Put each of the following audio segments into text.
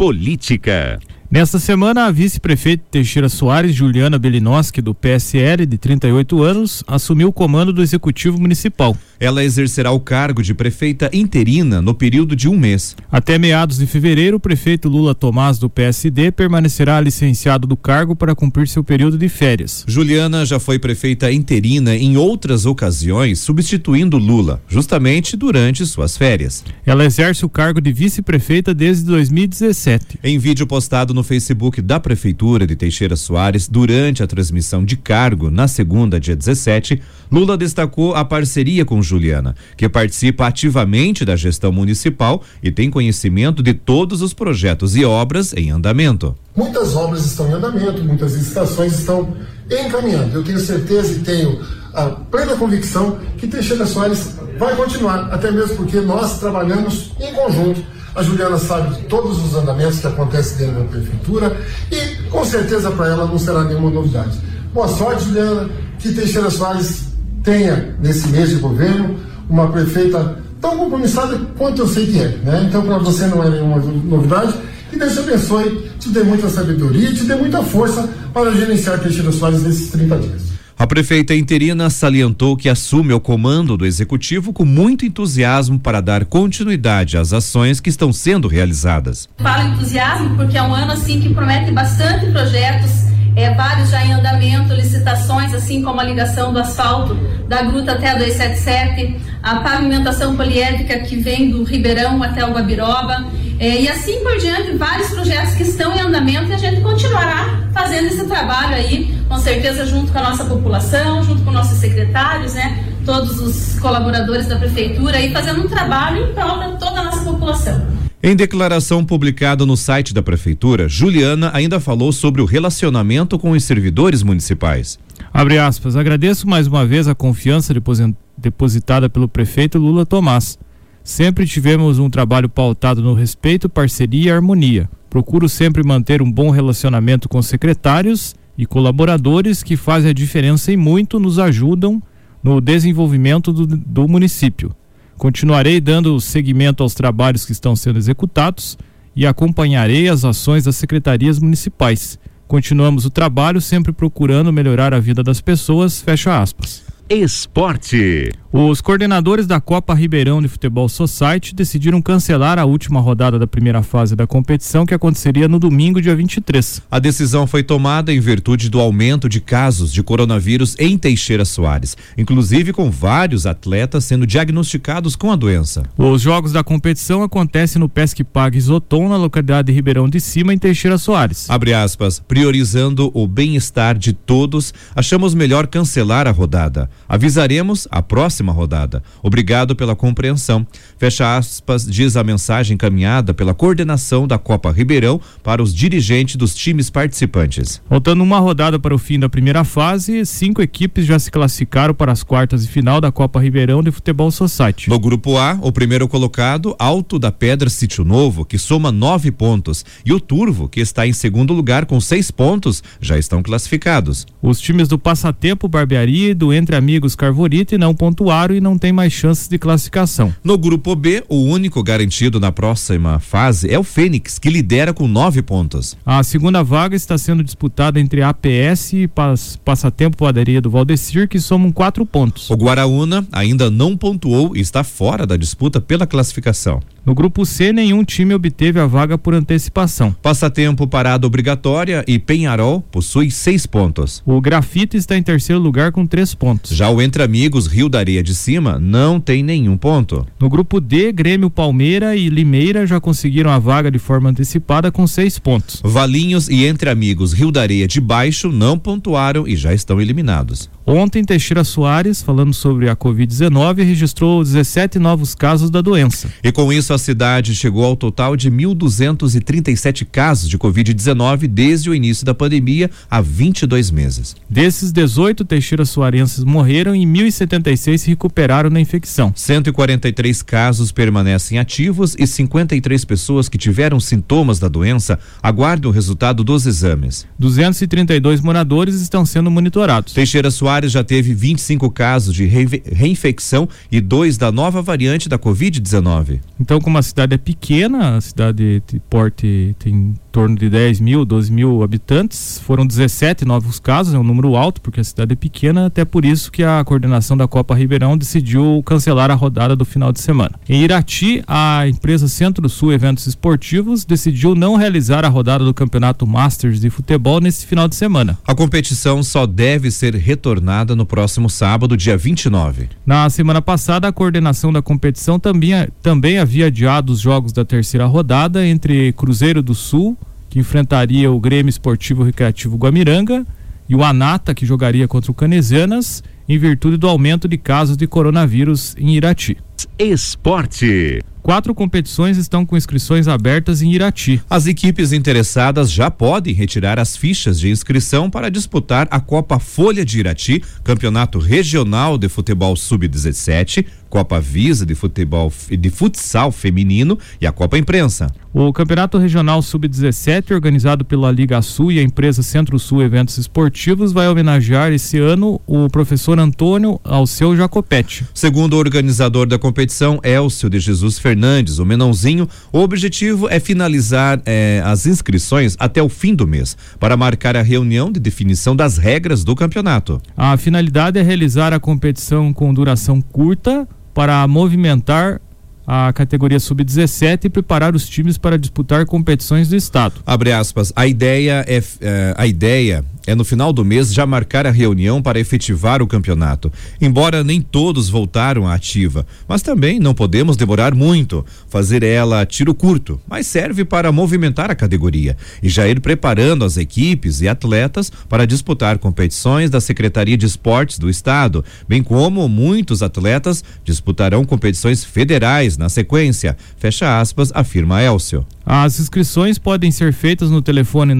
Política. Nesta semana, a vice-prefeita Teixeira Soares, Juliana Belinoski, do PSL, de 38 anos, assumiu o comando do Executivo Municipal. Ela exercerá o cargo de prefeita interina no período de um mês. Até meados de fevereiro, o prefeito Lula Tomás, do PSD, permanecerá licenciado do cargo para cumprir seu período de férias. Juliana já foi prefeita interina em outras ocasiões, substituindo Lula, justamente durante suas férias. Ela exerce o cargo de vice-prefeita desde 2017. Em vídeo postado no Facebook da Prefeitura de Teixeira Soares durante a transmissão de cargo na segunda, dia 17, Lula destacou a parceria com Juliana, que participa ativamente da gestão municipal e tem conhecimento de todos os projetos e obras em andamento. Muitas obras estão em andamento, muitas licitações estão encaminhando. Eu tenho certeza e tenho a plena convicção que Teixeira Soares vai continuar, até mesmo porque nós trabalhamos em conjunto a Juliana sabe de todos os andamentos que acontecem dentro da prefeitura e com certeza para ela não será nenhuma novidade. Boa sorte, Juliana. Que Teixeira Soares tenha, nesse mês de governo, uma prefeita tão compromissada quanto eu sei que é. Né? Então, para você não é nenhuma novidade. Que Deus te abençoe, te dê muita sabedoria e te dê muita força para gerenciar Teixeira Soares nesses 30 dias. A prefeita interina salientou que assume o comando do executivo com muito entusiasmo para dar continuidade às ações que estão sendo realizadas. Falo entusiasmo porque é um ano assim que promete bastante projetos, é, vários já em andamento, licitações, assim como a ligação do asfalto da gruta até a 277, a pavimentação poliédrica que vem do Ribeirão até o Guabiroba, é, e assim por diante, vários projetos que estão em andamento e a gente continuará fazendo esse trabalho aí com certeza junto com a nossa população, junto com nossos secretários, né, todos os colaboradores da prefeitura e fazendo um trabalho em prol de toda a nossa população. Em declaração publicada no site da prefeitura, Juliana ainda falou sobre o relacionamento com os servidores municipais. Abre aspas, agradeço mais uma vez a confiança depositada pelo prefeito Lula Tomás. Sempre tivemos um trabalho pautado no respeito, parceria e harmonia. Procuro sempre manter um bom relacionamento com secretários e colaboradores que fazem a diferença e muito nos ajudam no desenvolvimento do, do município. Continuarei dando seguimento aos trabalhos que estão sendo executados e acompanharei as ações das secretarias municipais. Continuamos o trabalho sempre procurando melhorar a vida das pessoas. Fecha aspas. Esporte. Os coordenadores da Copa Ribeirão de Futebol Society decidiram cancelar a última rodada da primeira fase da competição que aconteceria no domingo, dia 23. A decisão foi tomada em virtude do aumento de casos de coronavírus em Teixeira Soares, inclusive com vários atletas sendo diagnosticados com a doença. Os jogos da competição acontecem no Pesque Pague Isoton, na localidade de Ribeirão de Cima, em Teixeira Soares. Abre aspas, priorizando o bem-estar de todos, achamos melhor cancelar a rodada. Avisaremos a próxima próxima rodada. Obrigado pela compreensão. Fecha aspas, diz a mensagem encaminhada pela coordenação da Copa Ribeirão para os dirigentes dos times participantes. Faltando uma rodada para o fim da primeira fase, cinco equipes já se classificaram para as quartas de final da Copa Ribeirão de Futebol Society. No grupo A, o primeiro colocado, Alto da Pedra Sítio Novo, que soma nove pontos, e o Turvo, que está em segundo lugar com seis pontos, já estão classificados. Os times do Passatempo, Barbearia e do Entre Amigos Carvorite não pontuaram E não tem mais chances de classificação. No grupo B, o único garantido na próxima fase é o Fênix, que lidera com nove pontos. A segunda vaga está sendo disputada entre APS e Passatempo Padaria do Valdecir, que somam quatro pontos. O Guaraúna ainda não pontuou e está fora da disputa pela classificação. No grupo C, nenhum time obteve a vaga por antecipação. Passatempo parada obrigatória e Penharol possui seis pontos. O Grafite está em terceiro lugar com três pontos. Já o Entre Amigos Rio da Areia de Cima não tem nenhum ponto. No grupo D, Grêmio Palmeira e Limeira já conseguiram a vaga de forma antecipada com seis pontos. Valinhos e Entre Amigos Rio da Areia de Baixo não pontuaram e já estão eliminados. Ontem, Teixeira Soares, falando sobre a Covid-19, registrou 17 novos casos da doença. E com isso, a cidade chegou ao total de 1.237 casos de Covid-19 desde o início da pandemia, há 22 meses. Desses, 18 Teixeira Soarenses morreram e 1.076 se recuperaram da infecção. 143 casos permanecem ativos e 53 pessoas que tiveram sintomas da doença aguardam o resultado dos exames. 232 moradores estão sendo monitorados. Teixeira Soares Já teve 25 casos de reinfecção e dois da nova variante da Covid-19. Então, como a cidade é pequena, a cidade de porte tem em torno de 10 mil, 12 mil habitantes, foram 17 novos casos, é um número alto, porque a cidade é pequena, até por isso que a coordenação da Copa Ribeirão decidiu cancelar a rodada do final de semana. Em Irati, a empresa Centro-Sul Eventos Esportivos decidiu não realizar a rodada do Campeonato Masters de Futebol nesse final de semana. A competição só deve ser retornada no próximo sábado, dia 29. Na semana passada, a coordenação da competição também, também havia adiado os jogos da terceira rodada entre Cruzeiro do Sul, que enfrentaria o Grêmio Esportivo Recreativo Guamiranga, e o Anata, que jogaria contra o Canesianas, em virtude do aumento de casos de coronavírus em Irati. Esporte. Quatro competições estão com inscrições abertas em Irati. As equipes interessadas já podem retirar as fichas de inscrição para disputar a Copa Folha de Irati, Campeonato Regional de Futebol Sub-17, Copa Visa de Futebol de Futsal Feminino e a Copa Imprensa. O Campeonato Regional Sub-17, organizado pela Liga Sul e a empresa Centro-Sul Eventos Esportivos, vai homenagear esse ano o professor Antônio Alceu Jacopete. Segundo o organizador da competição, Elcio de Jesus Fernandes, o Menãozinho, o objetivo é finalizar eh, as inscrições até o fim do mês, para marcar a reunião de definição das regras do campeonato. A finalidade é realizar a competição com duração curta para movimentar a categoria sub-17 e preparar os times para disputar competições do estado. Abre aspas. A ideia é eh, a ideia é no final do mês já marcar a reunião para efetivar o campeonato. Embora nem todos voltaram à ativa, mas também não podemos demorar muito. Fazer ela tiro curto, mas serve para movimentar a categoria e já ir preparando as equipes e atletas para disputar competições da Secretaria de Esportes do Estado, bem como muitos atletas disputarão competições federais na sequência. Fecha aspas, afirma Elcio. As inscrições podem ser feitas no telefone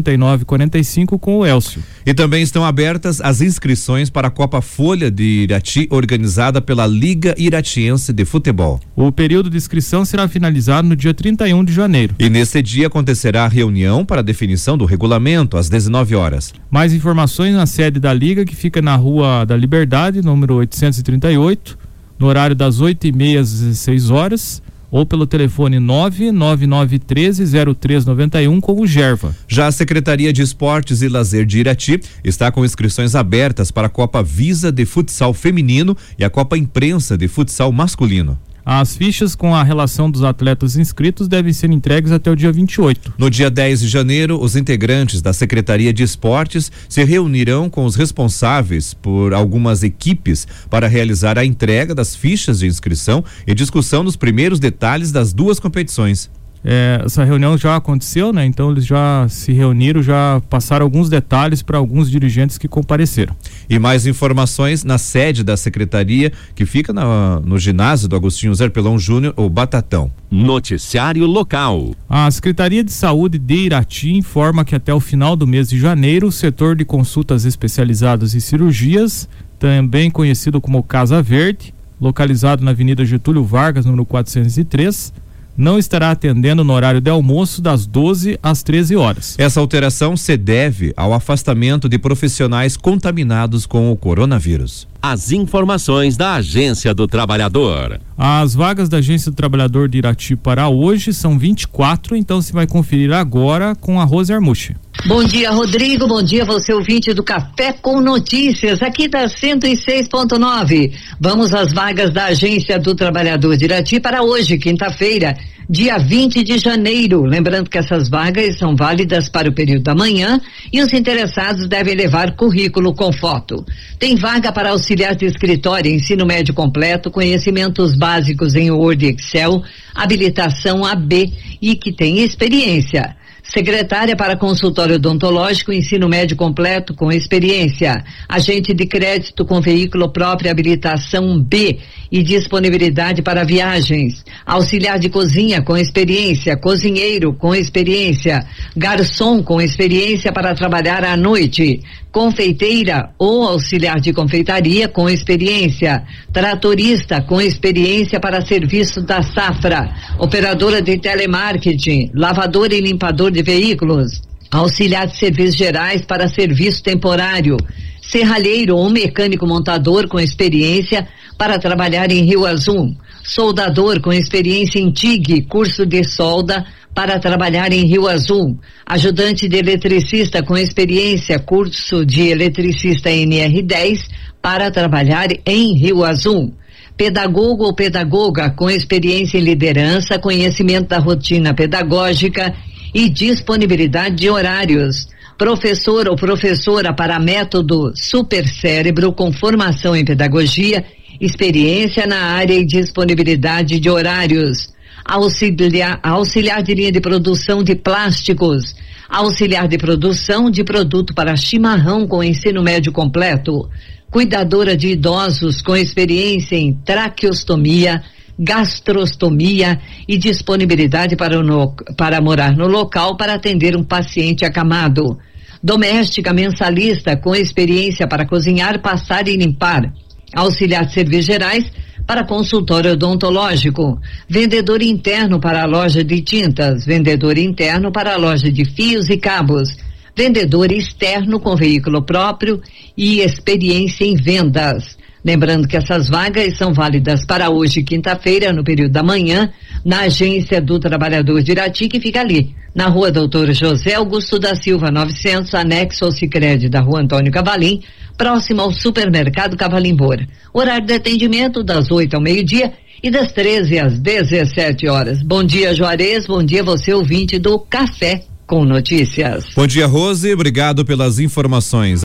999637945 com o Elcio. E também estão abertas as inscrições para a Copa Folha de Irati, organizada pela Liga Iratiense de Futebol. O período de inscrição será finalizado no dia 31 de janeiro. E nesse dia acontecerá a reunião para a definição do regulamento às 19 horas. Mais informações na sede da Liga, que fica na Rua da Liberdade, número 838, no horário das 8h30 às 16 horas ou pelo telefone 999130391 com o Gerva. Já a Secretaria de Esportes e Lazer de Irati está com inscrições abertas para a Copa Visa de Futsal Feminino e a Copa Imprensa de Futsal Masculino. As fichas com a relação dos atletas inscritos devem ser entregues até o dia 28. No dia 10 de janeiro, os integrantes da Secretaria de Esportes se reunirão com os responsáveis por algumas equipes para realizar a entrega das fichas de inscrição e discussão dos primeiros detalhes das duas competições. É, essa reunião já aconteceu, né? Então eles já se reuniram, já passaram alguns detalhes para alguns dirigentes que compareceram. E mais informações na sede da secretaria, que fica na, no ginásio do Agostinho Zerpelão Júnior, o Batatão. Noticiário local. A Secretaria de Saúde de Irati informa que até o final do mês de janeiro, o setor de consultas especializadas e cirurgias, também conhecido como Casa Verde, localizado na Avenida Getúlio Vargas, número 403, não estará atendendo no horário de almoço das 12 às 13 horas. Essa alteração se deve ao afastamento de profissionais contaminados com o coronavírus. As informações da Agência do Trabalhador. As vagas da Agência do Trabalhador de Irati para hoje são 24, então se vai conferir agora com a Rose Armuche. Bom dia, Rodrigo. Bom dia, você ouvinte do Café com Notícias, aqui da 106.9. Vamos às vagas da Agência do Trabalhador de Irati para hoje, quinta-feira, dia 20 de janeiro. Lembrando que essas vagas são válidas para o período da manhã e os interessados devem levar currículo com foto. Tem vaga para auxiliar de escritório, ensino médio completo, conhecimentos básicos em Word e Excel, habilitação AB e que tem experiência. Secretária para consultório odontológico, ensino médio completo com experiência. Agente de crédito com veículo próprio, habilitação B e disponibilidade para viagens. Auxiliar de cozinha com experiência. Cozinheiro com experiência. Garçom com experiência para trabalhar à noite confeiteira ou auxiliar de confeitaria com experiência, tratorista com experiência para serviço da safra, operadora de telemarketing, lavador e limpador de veículos, auxiliar de serviços gerais para serviço temporário, serralheiro ou mecânico montador com experiência para trabalhar em Rio Azul, soldador com experiência em TIG, curso de solda para trabalhar em Rio Azul, ajudante de eletricista com experiência, curso de eletricista NR10 para trabalhar em Rio Azul. Pedagogo ou pedagoga com experiência em liderança, conhecimento da rotina pedagógica e disponibilidade de horários. Professor ou professora para método Supercérebro com formação em pedagogia, experiência na área e disponibilidade de horários. Auxiliar, auxiliar de linha de produção de plásticos, auxiliar de produção de produto para chimarrão com ensino médio completo, cuidadora de idosos com experiência em traqueostomia, gastrostomia e disponibilidade para, no, para morar no local para atender um paciente acamado. Doméstica mensalista com experiência para cozinhar, passar e limpar. Auxiliar de serviços gerais para consultório odontológico, vendedor interno para a loja de tintas, vendedor interno para a loja de fios e cabos, vendedor externo com veículo próprio e experiência em vendas. Lembrando que essas vagas são válidas para hoje, quinta-feira, no período da manhã, na agência do Trabalhador de Irati, que fica ali, na rua Doutor José Augusto da Silva 900, anexo ao Sicredi da rua Antônio Cavalim, próximo ao supermercado Cavalim Bora. Horário de atendimento das 8 ao meio-dia e das 13 às 17 horas. Bom dia, Juarez. Bom dia, você ouvinte do Café com Notícias. Bom dia, Rose. Obrigado pelas informações.